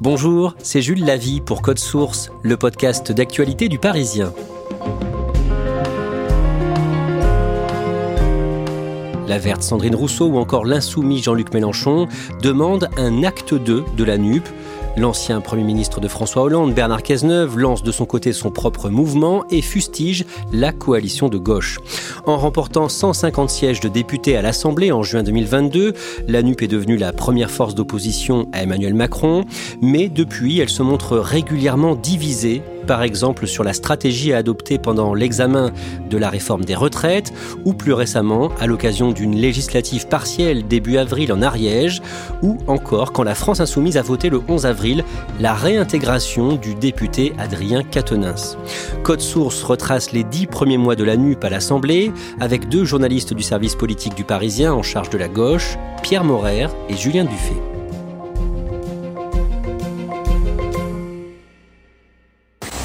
Bonjour, c'est Jules Lavie pour Code Source, le podcast d'actualité du Parisien. La verte Sandrine Rousseau ou encore l'insoumis Jean-Luc Mélenchon demandent un acte 2 de la NUP. L'ancien Premier ministre de François Hollande, Bernard Cazeneuve, lance de son côté son propre mouvement et fustige la coalition de gauche. En remportant 150 sièges de députés à l'Assemblée en juin 2022, la NUP est devenue la première force d'opposition à Emmanuel Macron, mais depuis, elle se montre régulièrement divisée par exemple sur la stratégie à adopter pendant l'examen de la réforme des retraites ou plus récemment à l'occasion d'une législative partielle début avril en Ariège ou encore quand la France insoumise a voté le 11 avril la réintégration du député Adrien Quatennens. Code Source retrace les dix premiers mois de la NUP à l'Assemblée avec deux journalistes du service politique du Parisien en charge de la gauche, Pierre Morer et Julien Dufay.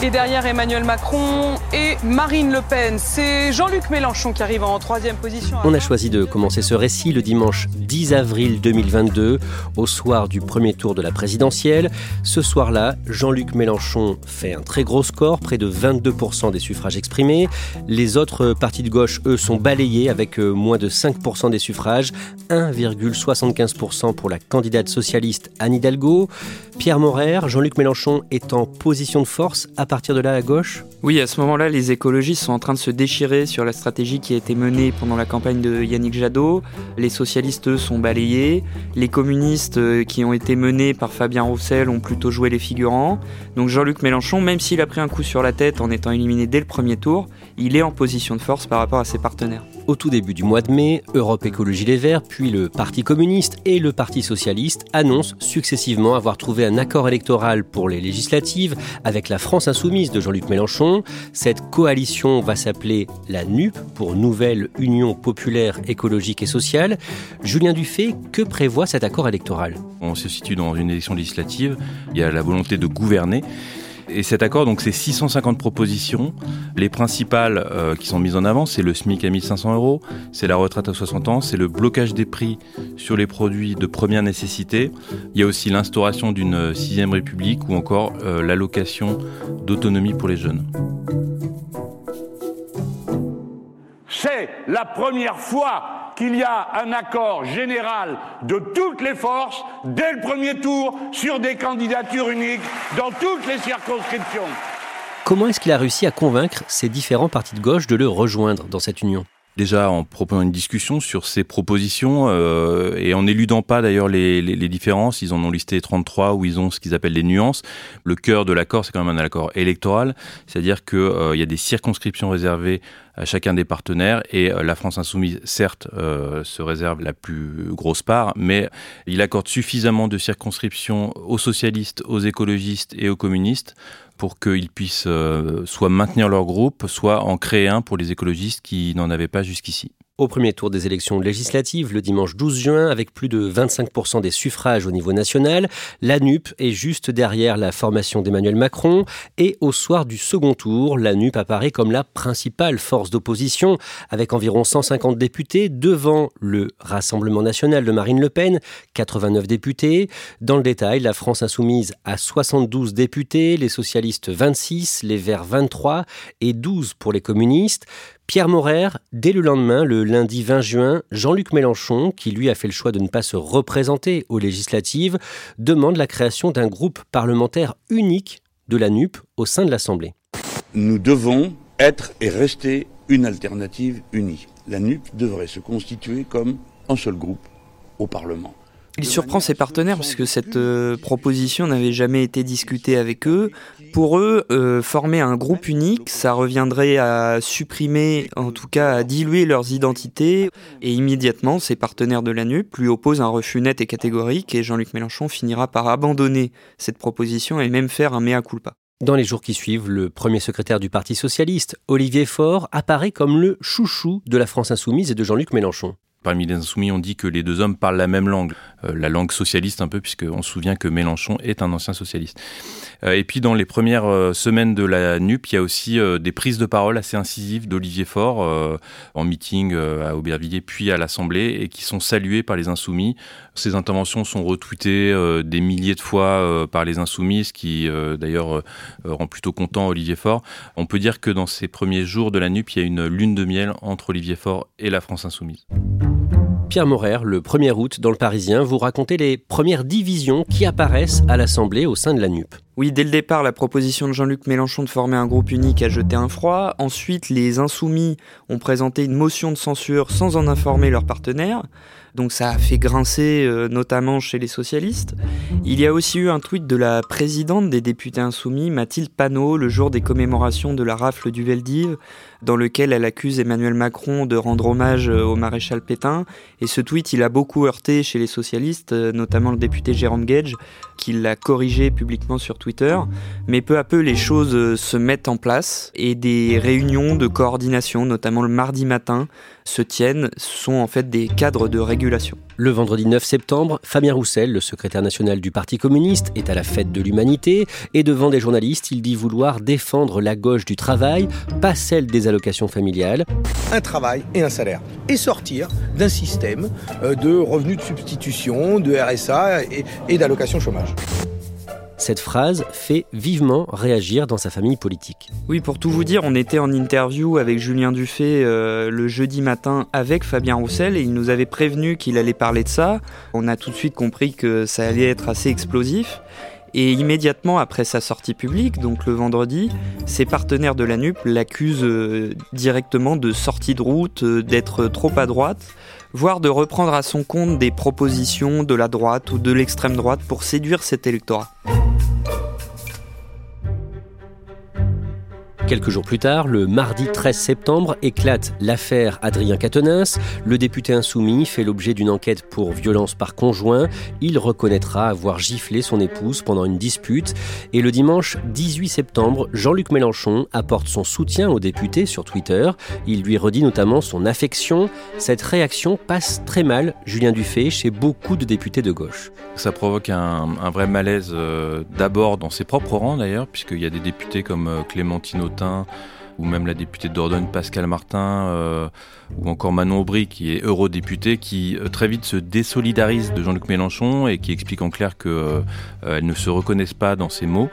Et derrière Emmanuel Macron et Marine Le Pen, c'est Jean-Luc Mélenchon qui arrive en troisième position. On a choisi de commencer ce récit le dimanche 10 avril 2022, au soir du premier tour de la présidentielle. Ce soir-là, Jean-Luc Mélenchon fait un très gros score, près de 22% des suffrages exprimés. Les autres partis de gauche, eux, sont balayés avec euh, moins de 5% des suffrages, 1,75% pour la candidate socialiste Anne Hidalgo. Pierre Morer, Jean-Luc Mélenchon est en position de force à de là à gauche Oui, à ce moment-là, les écologistes sont en train de se déchirer sur la stratégie qui a été menée pendant la campagne de Yannick Jadot. Les socialistes, eux, sont balayés. Les communistes euh, qui ont été menés par Fabien Roussel ont plutôt joué les figurants. Donc Jean-Luc Mélenchon, même s'il a pris un coup sur la tête en étant éliminé dès le premier tour, il est en position de force par rapport à ses partenaires. Au tout début du mois de mai, Europe Écologie Les Verts, puis le Parti communiste et le Parti socialiste annoncent successivement avoir trouvé un accord électoral pour les législatives avec la France insoumise de Jean-Luc Mélenchon. Cette coalition va s'appeler la NUP pour Nouvelle Union Populaire Écologique et Sociale. Julien Dufay, que prévoit cet accord électoral? On se situe dans une élection législative, il y a la volonté de gouverner. Et cet accord, donc, c'est 650 propositions. Les principales euh, qui sont mises en avant, c'est le SMIC à 1500 euros, c'est la retraite à 60 ans, c'est le blocage des prix sur les produits de première nécessité. Il y a aussi l'instauration d'une sixième république ou encore euh, l'allocation d'autonomie pour les jeunes. C'est la première fois qu'il y a un accord général de toutes les forces dès le premier tour sur des candidatures uniques dans toutes les circonscriptions. Comment est-ce qu'il a réussi à convaincre ces différents partis de gauche de le rejoindre dans cette union? Déjà en proposant une discussion sur ces propositions euh, et en éludant pas d'ailleurs les, différences, ils en ont listé 33 où ils ont ce qu'ils appellent les nuances. Le cœur de l'accord, c'est quand même un accord électoral, c'est-à-dire qu'il euh, y a des circonscriptions réservées à chacun des partenaires et euh, la France insoumise, certes, se réserve la plus grosse part, mais il accorde suffisamment de circonscriptions aux socialistes, aux écologistes et aux communistes pour qu'ils puissent euh, soit maintenir leur groupe, soit en créer un pour les écologistes qui n'en avaient pas jusqu'ici au premier tour des élections législatives le dimanche 12 juin avec plus de 25% des suffrages au niveau national. La NUP est juste derrière la formation d'Emmanuel Macron et au soir du second tour, la NUP apparaît comme la principale force d'opposition avec environ 150 députés devant le Rassemblement national de Marine Le Pen, 89 députés. Dans le détail, la France insoumise a 72 députés, les socialistes 26, les Verts 23 et 12 pour les communistes. Pierre Morer, dès le lendemain, le lundi 20 juin, Jean-Luc Mélenchon, qui lui a fait le choix de ne pas se représenter aux législatives, demande la création d'un groupe parlementaire unique de la NUP au sein de l'Assemblée. Nous devons être et rester une alternative unie. La NUP devrait se constituer comme un seul groupe au Parlement. Il surprend ses partenaires parce que cette euh, proposition n'avait jamais été discutée avec eux. Pour eux, euh, former un groupe unique, ça reviendrait à supprimer, en tout cas à diluer leurs identités. Et immédiatement, ses partenaires de la NUP lui opposent un refus net et catégorique et Jean-Luc Mélenchon finira par abandonner cette proposition et même faire un mea culpa. Dans les jours qui suivent, le premier secrétaire du Parti socialiste, Olivier Faure, apparaît comme le chouchou de la France insoumise et de Jean-Luc Mélenchon. Parmi les insoumis, on dit que les deux hommes parlent la même langue, euh, la langue socialiste un peu, puisqu'on se souvient que Mélenchon est un ancien socialiste. Euh, et puis dans les premières euh, semaines de la NUP, il y a aussi des prises de parole assez incisives d'Olivier Faure en meeting à Aubervilliers puis à l'Assemblée et qui sont saluées par les insoumis. Ces interventions sont retweetées des milliers de fois par les insoumis, ce qui d'ailleurs rend plutôt content Olivier Faure. On peut dire que dans ces premiers jours de la NUP, il y a une lune de miel entre Olivier Faure et la France insoumise. Pierre Morer, le 1er août, dans le Parisien, vous racontez les premières divisions qui apparaissent à l'Assemblée au sein de la NUP. Oui, dès le départ, la proposition de Jean-Luc Mélenchon de former un groupe unique a jeté un froid. Ensuite, les insoumis ont présenté une motion de censure sans en informer leurs partenaires. Donc ça a fait grincer euh, notamment chez les socialistes. Il y a aussi eu un tweet de la présidente des députés insoumis, Mathilde Panot, le jour des commémorations de la rafle du Veldiv, dans lequel elle accuse Emmanuel Macron de rendre hommage euh, au maréchal Pétain. Et ce tweet, il a beaucoup heurté chez les socialistes, euh, notamment le député Jérôme Gage, qui l'a corrigé publiquement sur Twitter. Mais peu à peu, les choses se mettent en place et des réunions de coordination, notamment le mardi matin, se tiennent. Ce sont en fait des cadres de régulation le vendredi 9 septembre, Fabien Roussel, le secrétaire national du Parti communiste, est à la fête de l'humanité et devant des journalistes, il dit vouloir défendre la gauche du travail, pas celle des allocations familiales. Un travail et un salaire. Et sortir d'un système euh, de revenus de substitution, de RSA et d'allocations chômage. Cette phrase fait vivement réagir dans sa famille politique. Oui, pour tout vous dire, on était en interview avec Julien Dufay euh, le jeudi matin avec Fabien Roussel et il nous avait prévenu qu'il allait parler de ça. On a tout de suite compris que ça allait être assez explosif. Et immédiatement après sa sortie publique, donc le vendredi, ses partenaires de la NUP l'accusent euh, directement de sortie de route, euh, d'être trop à droite, voire de reprendre à son compte des propositions de la droite ou de l'extrême droite pour séduire cet électorat. Quelques jours plus tard, le mardi 13 septembre, éclate l'affaire Adrien Quatennens. Le député insoumis fait l'objet d'une enquête pour violence par conjoint. Il reconnaîtra avoir giflé son épouse pendant une dispute. Et le dimanche 18 septembre, Jean-Luc Mélenchon apporte son soutien au député sur Twitter. Il lui redit notamment son affection. Cette réaction passe très mal, Julien Dufay, chez beaucoup de députés de gauche. Ça provoque un, vrai malaise euh, d'abord dans ses propres rangs d'ailleurs, puisqu'il y a des députés comme euh, Clémentine Autain ou même la députée de Dordogne Pascal Martin, euh, ou encore Manon Aubry, qui est eurodéputée, qui euh, très vite se désolidarise de Jean-Luc Mélenchon et qui explique en clair qu'elle euh, ne se reconnaissent pas dans ses mots.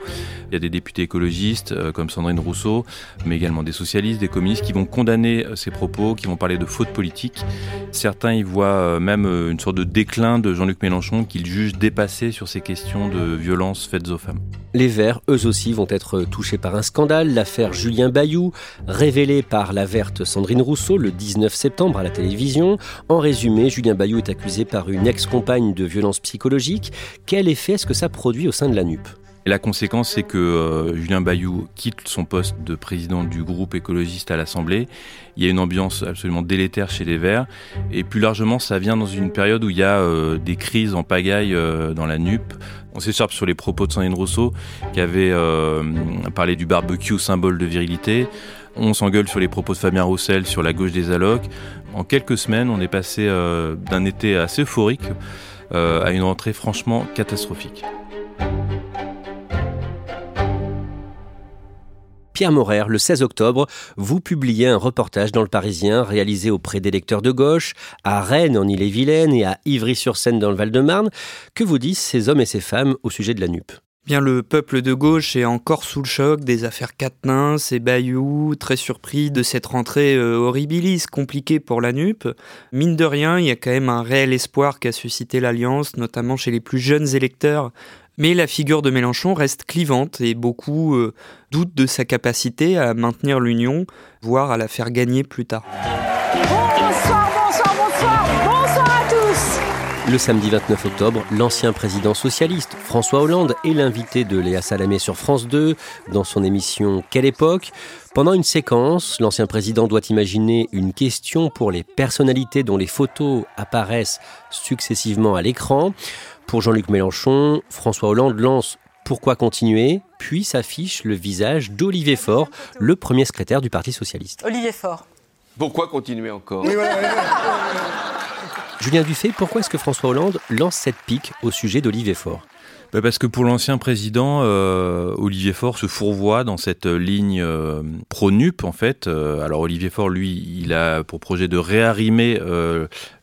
Il y a des députés écologistes comme Sandrine Rousseau, mais également des socialistes, des communistes qui vont condamner ces propos, qui vont parler de faute politique. Certains y voient même une sorte de déclin de Jean-Luc Mélenchon qu'ils jugent dépassé sur ces questions de violence faites aux femmes. Les Verts, eux aussi, vont être touchés par un scandale, l'affaire Julien Bayou, révélée par la verte Sandrine Rousseau le 19 septembre à la télévision. En résumé, Julien Bayou est accusé par une ex-compagne de violence psychologique. Quel effet est-ce que ça produit au sein de la NUP la conséquence, c'est que euh, Julien Bayou quitte son poste de président du groupe écologiste à l'Assemblée. Il y a une ambiance absolument délétère chez les Verts. Et plus largement, ça vient dans une période où il y a euh, des crises en pagaille euh, dans la NUP. On s'écharpe sur les propos de Sandrine Rousseau, qui avait parlé du barbecue symbole de virilité. On s'engueule sur les propos de Fabien Roussel sur la gauche des allocs. En quelques semaines, on est passé d'un été assez euphorique à une rentrée franchement catastrophique. Pierre le 16 octobre, vous publiez un reportage dans le Parisien réalisé auprès d'électeurs de gauche, à Rennes en Ille-et-Vilaine et à Ivry-sur-Seine dans le Val-de-Marne. Que vous disent ces hommes et ces femmes au sujet de la NUP Bien, le peuple de gauche est encore sous le choc des affaires Quatennens et Bayou, très surpris de cette rentrée euh, horribilis, compliquée pour la NUP. Mine de rien, il y a quand même un réel espoir qu'a suscité l'Alliance, notamment chez les plus jeunes électeurs. Mais la figure de Mélenchon reste clivante et beaucoup euh, doutent de sa capacité à maintenir l'Union, voire à la faire gagner plus tard. Le samedi 29 octobre, l'ancien président socialiste François Hollande est l'invité de Léa Salamé sur France 2 dans son émission Quelle époque? Pendant une séquence, l'ancien président doit imaginer une question pour les personnalités dont les photos apparaissent successivement à l'écran. Pour Jean-Luc Mélenchon, François Hollande lance pourquoi continuer? Puis s'affiche le visage d'Olivier Faure, le premier secrétaire du Parti socialiste. Olivier Faure. Pourquoi continuer encore? Julien Dufay, pourquoi est-ce que François Hollande lance cette pique au sujet d'Olivier Faure? Bah, parce que pour l'ancien président, euh, Olivier Faure se fourvoie dans cette ligne euh, pro-NUP, en fait. Euh, alors Olivier Faure, lui, il a pour projet de réarrimer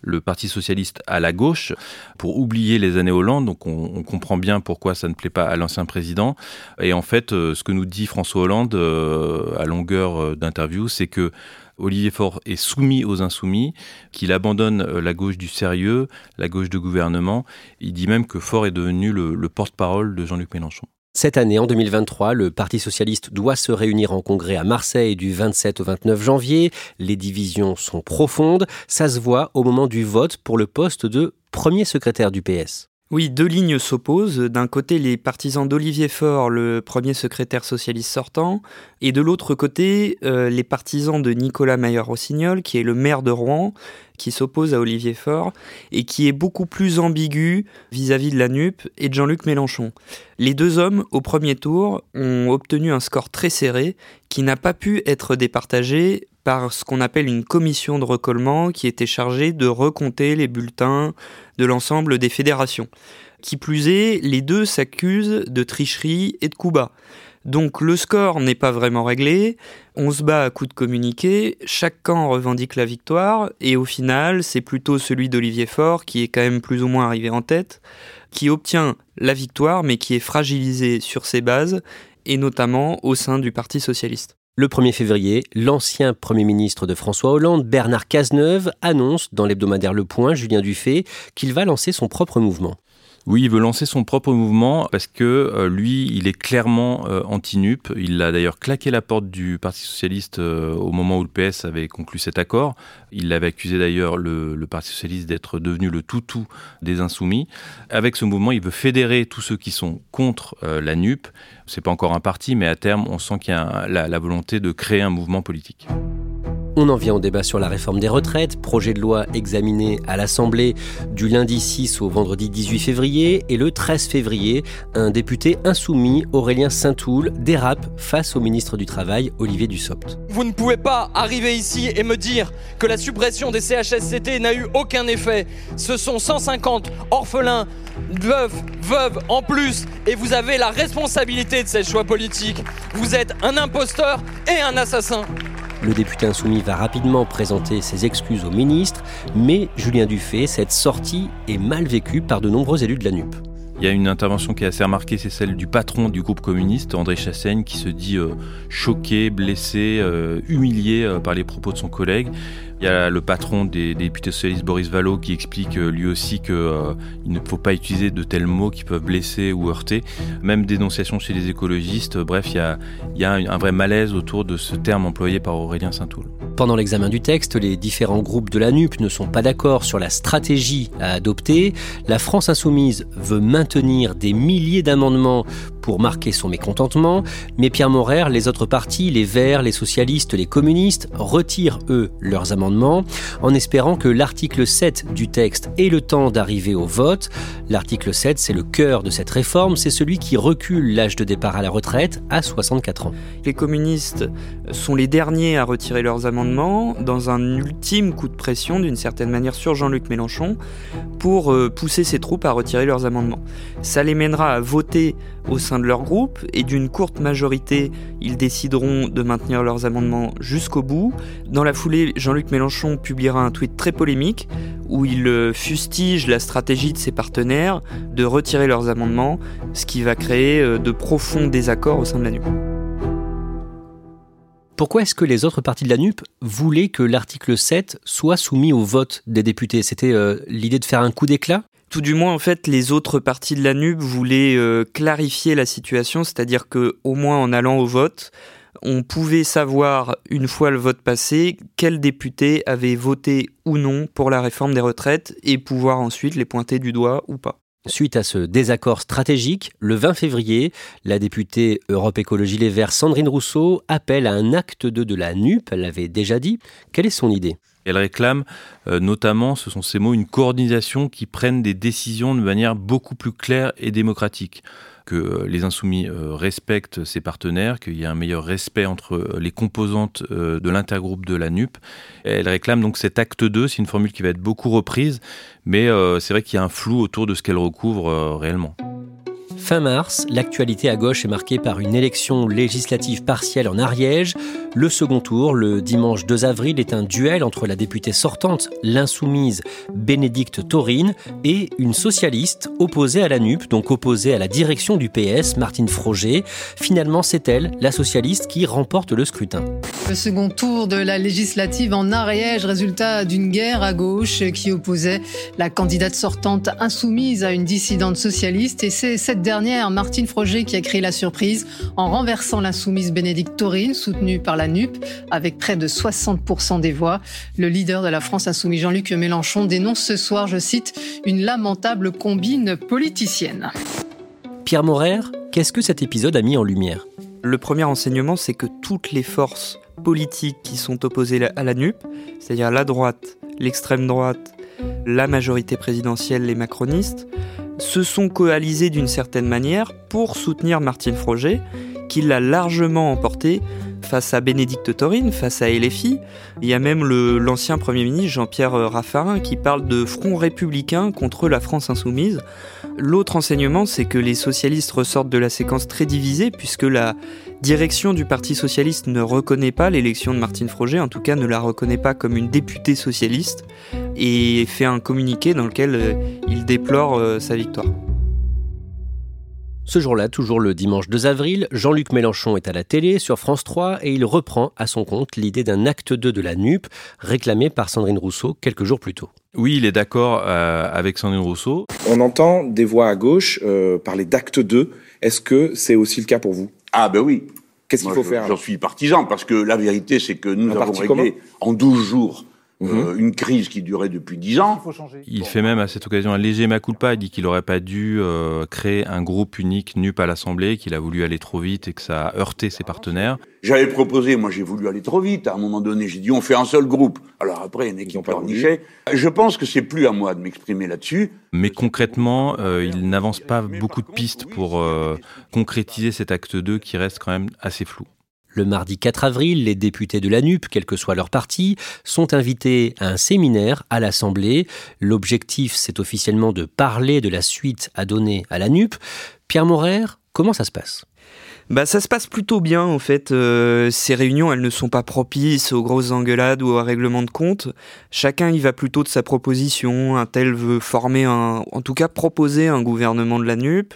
le Parti socialiste à la gauche pour oublier les années Hollande. Donc on, on comprend bien pourquoi ça ne plaît pas à l'ancien président. Et en fait, ce que nous dit François Hollande à longueur d'interview, c'est que Olivier Faure est soumis aux insoumis, qu'il abandonne euh, la gauche du sérieux, la gauche de gouvernement. Il dit même que Faure est devenu le, porte-parole de Jean-Luc Mélenchon. Cette année, en 2023, le Parti socialiste doit se réunir en congrès à Marseille du 27 au 29 janvier. Les divisions sont profondes. Ça se voit au moment du vote pour le poste de premier secrétaire du PS. Oui, deux lignes s'opposent. D'un côté, les partisans d'Olivier Faure, le premier secrétaire socialiste sortant, et de l'autre côté, euh, les partisans de Nicolas Mayer-Rossignol, qui est le maire de Rouen, qui s'oppose à Olivier Faure, et qui est beaucoup plus ambigu vis-à-vis -vis de la NUP et de Jean-Luc Mélenchon. Les deux hommes, au premier tour, ont obtenu un score très serré, qui n'a pas pu être départagé par ce qu'on appelle une commission de recollement qui était chargée de recompter les bulletins de l'ensemble des fédérations. Qui plus est, les deux s'accusent de tricherie et de coup bas. Donc le score n'est pas vraiment réglé, on se bat à coups de communiqué, chaque camp revendique la victoire, et au final, c'est plutôt celui d'Olivier Faure, qui est quand même plus ou moins arrivé en tête, qui obtient la victoire, mais qui est fragilisé sur ses bases, et notamment au sein du Parti socialiste. Le 1er février, l'ancien Premier ministre de François Hollande, Bernard Cazeneuve, annonce dans l'hebdomadaire Le Point, Julien Dufay, qu'il va lancer son propre mouvement. Oui, il veut lancer son propre mouvement parce que euh, lui, il est clairement euh, anti-NUP. Il a d'ailleurs claqué la porte du Parti socialiste euh, au moment où le PS avait conclu cet accord. Il avait accusé d'ailleurs le, Parti socialiste d'être devenu le toutou des insoumis. Avec ce mouvement, il veut fédérer tous ceux qui sont contre la NUP. C'est pas encore un parti, mais à terme, on sent qu'il y a la volonté de créer un mouvement politique. On en vient au débat sur la réforme des retraites, projet de loi examiné à l'Assemblée du lundi 6 au vendredi 18 février et le 13 février, un député insoumis, Aurélien Saint-Toul, dérape face au ministre du Travail, Olivier Dussopt. Vous ne pouvez pas arriver ici et me dire que la suppression des CHSCT n'a eu aucun effet. Ce sont 150 orphelins, veuves, veuves en plus, et vous avez la responsabilité de ces choix politiques. Vous êtes un imposteur et un assassin. Le député insoumis va rapidement présenter ses excuses au ministre, mais Julien Dufay, cette sortie est mal vécue par de nombreux élus de la NUP. Il y a une intervention qui est assez remarquée, c'est celle du patron du groupe communiste, André Chassaigne, qui se dit euh, choqué, blessé, euh, humilié euh, par les propos de son collègue. Il y a le patron des, députés socialistes, Boris Vallot, qui explique lui aussi qu'il ne faut pas utiliser de tels mots qui peuvent blesser ou heurter. Même dénonciation chez les écologistes. Bref, il y a, il y a un vrai malaise autour de ce terme employé par Aurélien Saint-Toul. Pendant l'examen du texte, les différents groupes de la NUP ne sont pas d'accord sur la stratégie à adopter. La France insoumise veut maintenir des milliers d'amendements pour marquer son mécontentement, mais Pierre Morer, les autres partis, les Verts, les socialistes, les communistes, retirent, eux, leurs amendements, en espérant que l'article 7 du texte ait le temps d'arriver au vote. L'article 7, c'est le cœur de cette réforme, c'est celui qui recule l'âge de départ à la retraite à 64 ans. Les communistes sont les derniers à retirer leurs amendements dans un ultime coup de pression d'une certaine manière sur Jean-Luc Mélenchon pour euh, pousser ses troupes à retirer leurs amendements. Ça les mènera à voter au sein de leur groupe et d'une courte majorité, ils décideront de maintenir leurs amendements jusqu'au bout. Dans la foulée, Jean-Luc Mélenchon publiera un tweet très polémique où il euh, fustige la stratégie de ses partenaires de retirer leurs amendements, ce qui va créer euh, de profonds désaccords au sein de la NUP. Pourquoi est-ce que les autres partis de la NUP voulaient que l'article 7 soit soumis au vote des députés? C'était euh, l'idée de faire un coup d'éclat? Tout du moins, en fait, les autres partis de la NUP voulaient euh, clarifier la situation, c'est-à-dire que, au moins en allant au vote, on pouvait savoir, une fois le vote passé, quels députés avaient voté ou non pour la réforme des retraites et pouvoir ensuite les pointer du doigt ou pas. Suite à ce désaccord stratégique, le 20 février, la députée Europe Écologie Les Verts Sandrine Rousseau appelle à un acte 2 de la NUP, elle l'avait déjà dit. Quelle est son idée? Elle réclame euh, notamment, ce sont ces mots, une coordination qui prenne des décisions de manière beaucoup plus claire et démocratique que euh, les insoumis euh, respectent ses partenaires, qu'il y ait un meilleur respect entre les composantes de l'intergroupe de la NUP. Elle réclame donc cet acte 2, c'est une formule qui va être beaucoup reprise, mais c'est vrai qu'il y a un flou autour de ce qu'elle recouvre réellement. Fin mars, l'actualité à gauche est marquée par une élection législative partielle en Ariège. Le second tour, le dimanche 2 avril, est un duel entre la députée sortante, l'insoumise Bénédicte Taurine, et une socialiste opposée à la NUP, donc opposée à la direction du PS, Martine Froger. Finalement, c'est elle, la socialiste, qui remporte le scrutin. Le second tour de la législative en Ariège, résultat d'une guerre à gauche qui opposait la candidate sortante insoumise à une dissidente socialiste, et c'est cette dernière Martine Froger, qui a créé la surprise en renversant l'insoumise Bénédicte Taurine, soutenue par la NUP, avec près de 60% des voix. Le leader de la France insoumise, Jean-Luc Mélenchon, dénonce ce soir, je cite, une lamentable combine politicienne. Pierre Morer, qu'est-ce que cet épisode a mis en lumière? Le premier enseignement, c'est que toutes les forces politiques qui sont opposées à la NUP, c'est-à-dire la droite, l'extrême droite, la majorité présidentielle, les macronistes, se sont coalisés d'une certaine manière pour soutenir Martine Froger, qui l'a largement emporté face à Bénédicte Taurine, face à LFI. Il y a même l'ancien Premier ministre Jean-Pierre Raffarin qui parle de front républicain contre la France insoumise. L'autre enseignement, c'est que les socialistes ressortent de la séquence très divisée, puisque la direction du Parti socialiste ne reconnaît pas l'élection de Martine Froger, en tout cas ne la reconnaît pas comme une députée socialiste, et fait un communiqué dans lequel euh, il déplore euh, sa victoire. Ce jour-là, toujours le dimanche 2 avril, Jean-Luc Mélenchon est à la télé sur France 3 et il reprend à son compte l'idée d'un acte 2 de la NUP réclamé par Sandrine Rousseau quelques jours plus tôt. Oui, il est d'accord euh, avec Sandrine Rousseau. On entend des voix à gauche euh, parler d'acte 2. Est-ce que c'est aussi le cas pour vous? Ah ben oui. Qu'est-ce qu'il faut faire? J'en suis partisan parce que la vérité c'est que nous avons réglé en 12 jours Mhm. Euh, une crise qui durait depuis dix ans. Il fait même à cette occasion un léger maculpa. Il dit qu'il n'aurait pas dû euh, créer un groupe unique NUP à l'Assemblée, qu'il a voulu aller trop vite et que ça a heurté ses partenaires. J'avais proposé, moi j'ai voulu aller trop vite. À un moment donné, j'ai dit on fait un seul groupe. Alors après, il y en a qui ont pleurniché. Je pense que c'est plus à moi de m'exprimer là-dessus. Mais concrètement, euh, il n'avance pas beaucoup de pistes pour concrétiser cet acte 2 qui reste quand même assez flou. Le mardi 4 avril, les députés de la NUP, quel que soit leur parti, sont invités à un séminaire à l'Assemblée. L'objectif, c'est officiellement de parler de la suite à donner à la NUP. Pierre Morer, comment ça se passe? Bah ça se passe plutôt bien en fait. Euh, ces réunions, elles ne sont pas propices aux grosses engueulades ou aux règlements de compte. Chacun y va plutôt de sa proposition. Un tel veut former un, en tout cas proposer un gouvernement de la NUP.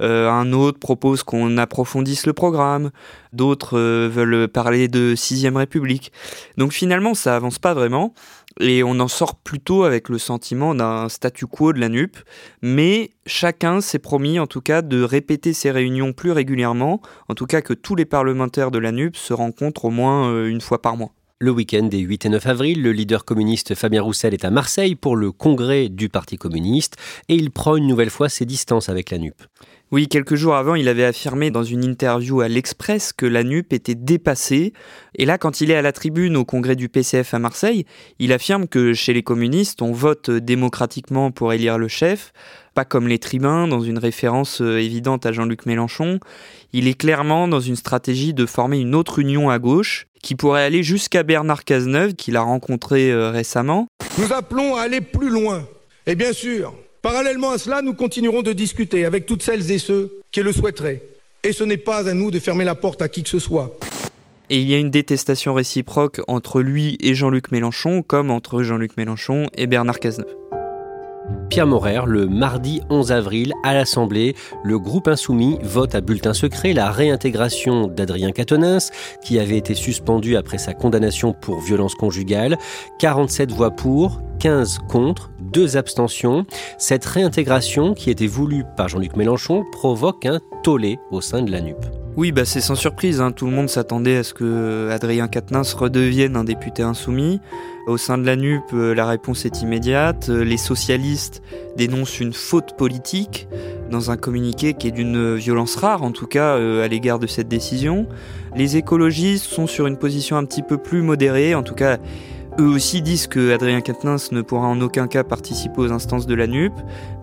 Euh, un autre propose qu'on approfondisse le programme. D'autres euh, veulent parler de sixième République. Donc finalement, ça avance pas vraiment. Et on en sort plutôt avec le sentiment d'un statu quo de la NUP, mais chacun s'est promis en tout cas de répéter ces réunions plus régulièrement, en tout cas que tous les parlementaires de la NUP se rencontrent au moins euh, une fois par mois. Le week-end des 8 et 9 avril, le leader communiste Fabien Roussel est à Marseille pour le congrès du Parti communiste et il prend une nouvelle fois ses distances avec la NUP. Oui, quelques jours avant, il avait affirmé dans une interview à l'Express que la NUP était dépassée. Et là, quand il est à la tribune au congrès du PCF à Marseille, il affirme que chez les communistes, on vote démocratiquement pour élire le chef, pas comme les tribuns, dans une référence euh, évidente à Jean-Luc Mélenchon. Il est clairement dans une stratégie de former une autre union à gauche, qui pourrait aller jusqu'à Bernard Cazeneuve, qu'il a rencontré euh, récemment. Nous appelons à aller plus loin. Et bien sûr, parallèlement à cela, nous continuerons de discuter avec toutes celles et ceux qui le souhaiteraient. Et ce n'est pas à nous de fermer la porte à qui que ce soit. Et il y a une détestation réciproque entre lui et Jean-Luc Mélenchon, comme entre Jean-Luc Mélenchon et Bernard Cazeneuve. Pierre Morer, le mardi 11 avril, à l'Assemblée, le groupe insoumis vote à bulletin secret la réintégration d'Adrien Quatennens, qui avait été suspendu après sa condamnation pour violence conjugale. 47 voix pour, 15 contre, 2 abstentions. Cette réintégration, qui était voulue par Jean-Luc Mélenchon, provoque un tollé au sein de la NUP. Oui, bah c'est sans surprise. Hein. Tout le monde s'attendait à ce que Adrien redevienne un député insoumis. Au sein de la NUP, euh, la réponse est immédiate. Euh, les socialistes dénoncent une faute politique dans un communiqué qui est d'une violence rare, en tout cas euh, à l'égard de cette décision. Les écologistes sont sur une position un petit peu plus modérée, en tout cas eux aussi disent que Adrien Quatennens ne pourra en aucun cas participer aux instances de la NUP,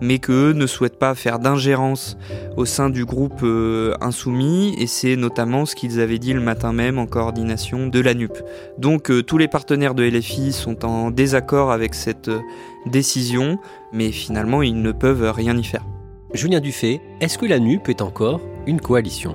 mais qu'eux ne souhaitent pas faire d'ingérence au sein du groupe euh, insoumis, et c'est notamment ce qu'ils avaient dit le matin même en coordination de la NUP. Donc euh, tous les partenaires de LFI sont en désaccord avec cette euh, décision, mais finalement ils ne peuvent rien y faire. Julien Dufay, est-ce que la NUP est encore une coalition?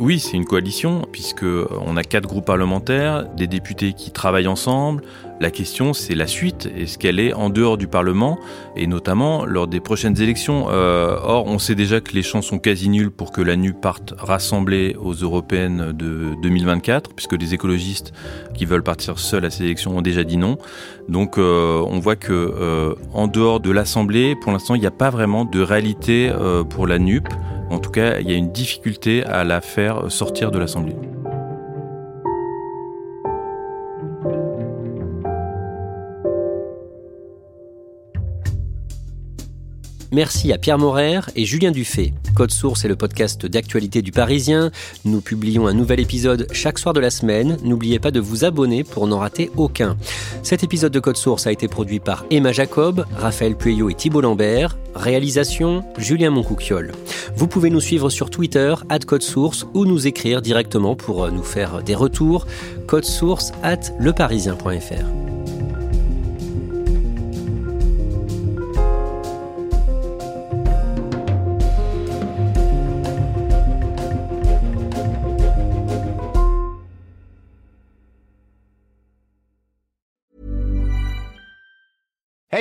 Oui, c'est une coalition, puisque on a quatre groupes parlementaires, des députés qui travaillent ensemble. La question, c'est la suite. Est-ce qu'elle est en dehors du Parlement, et notamment lors des prochaines élections euh, Or, on sait déjà que les chances sont quasi nulles pour que la NU parte rassemblée aux européennes de 2024, puisque les écologistes qui veulent partir seuls à ces élections ont déjà dit non. Donc, euh, on voit que euh, en dehors de l'Assemblée, pour l'instant, il n'y a pas vraiment de réalité pour la NUP. En tout cas, il y a une difficulté à la faire sortir de l'Assemblée. Merci à Pierre Morer et Julien Dufay. Code Source est le podcast d'actualité du Parisien. Nous publions un nouvel épisode chaque soir de la semaine. N'oubliez pas de vous abonner pour n'en rater aucun. Cet épisode de Code Source a été produit par Emma Jacob, Raphaël Pueyo et Thibault Lambert. Réalisation Julien Moncouquiole. Vous pouvez nous suivre sur Twitter, Code Source, ou nous écrire directement pour nous faire des retours. Code Source at leparisien.fr.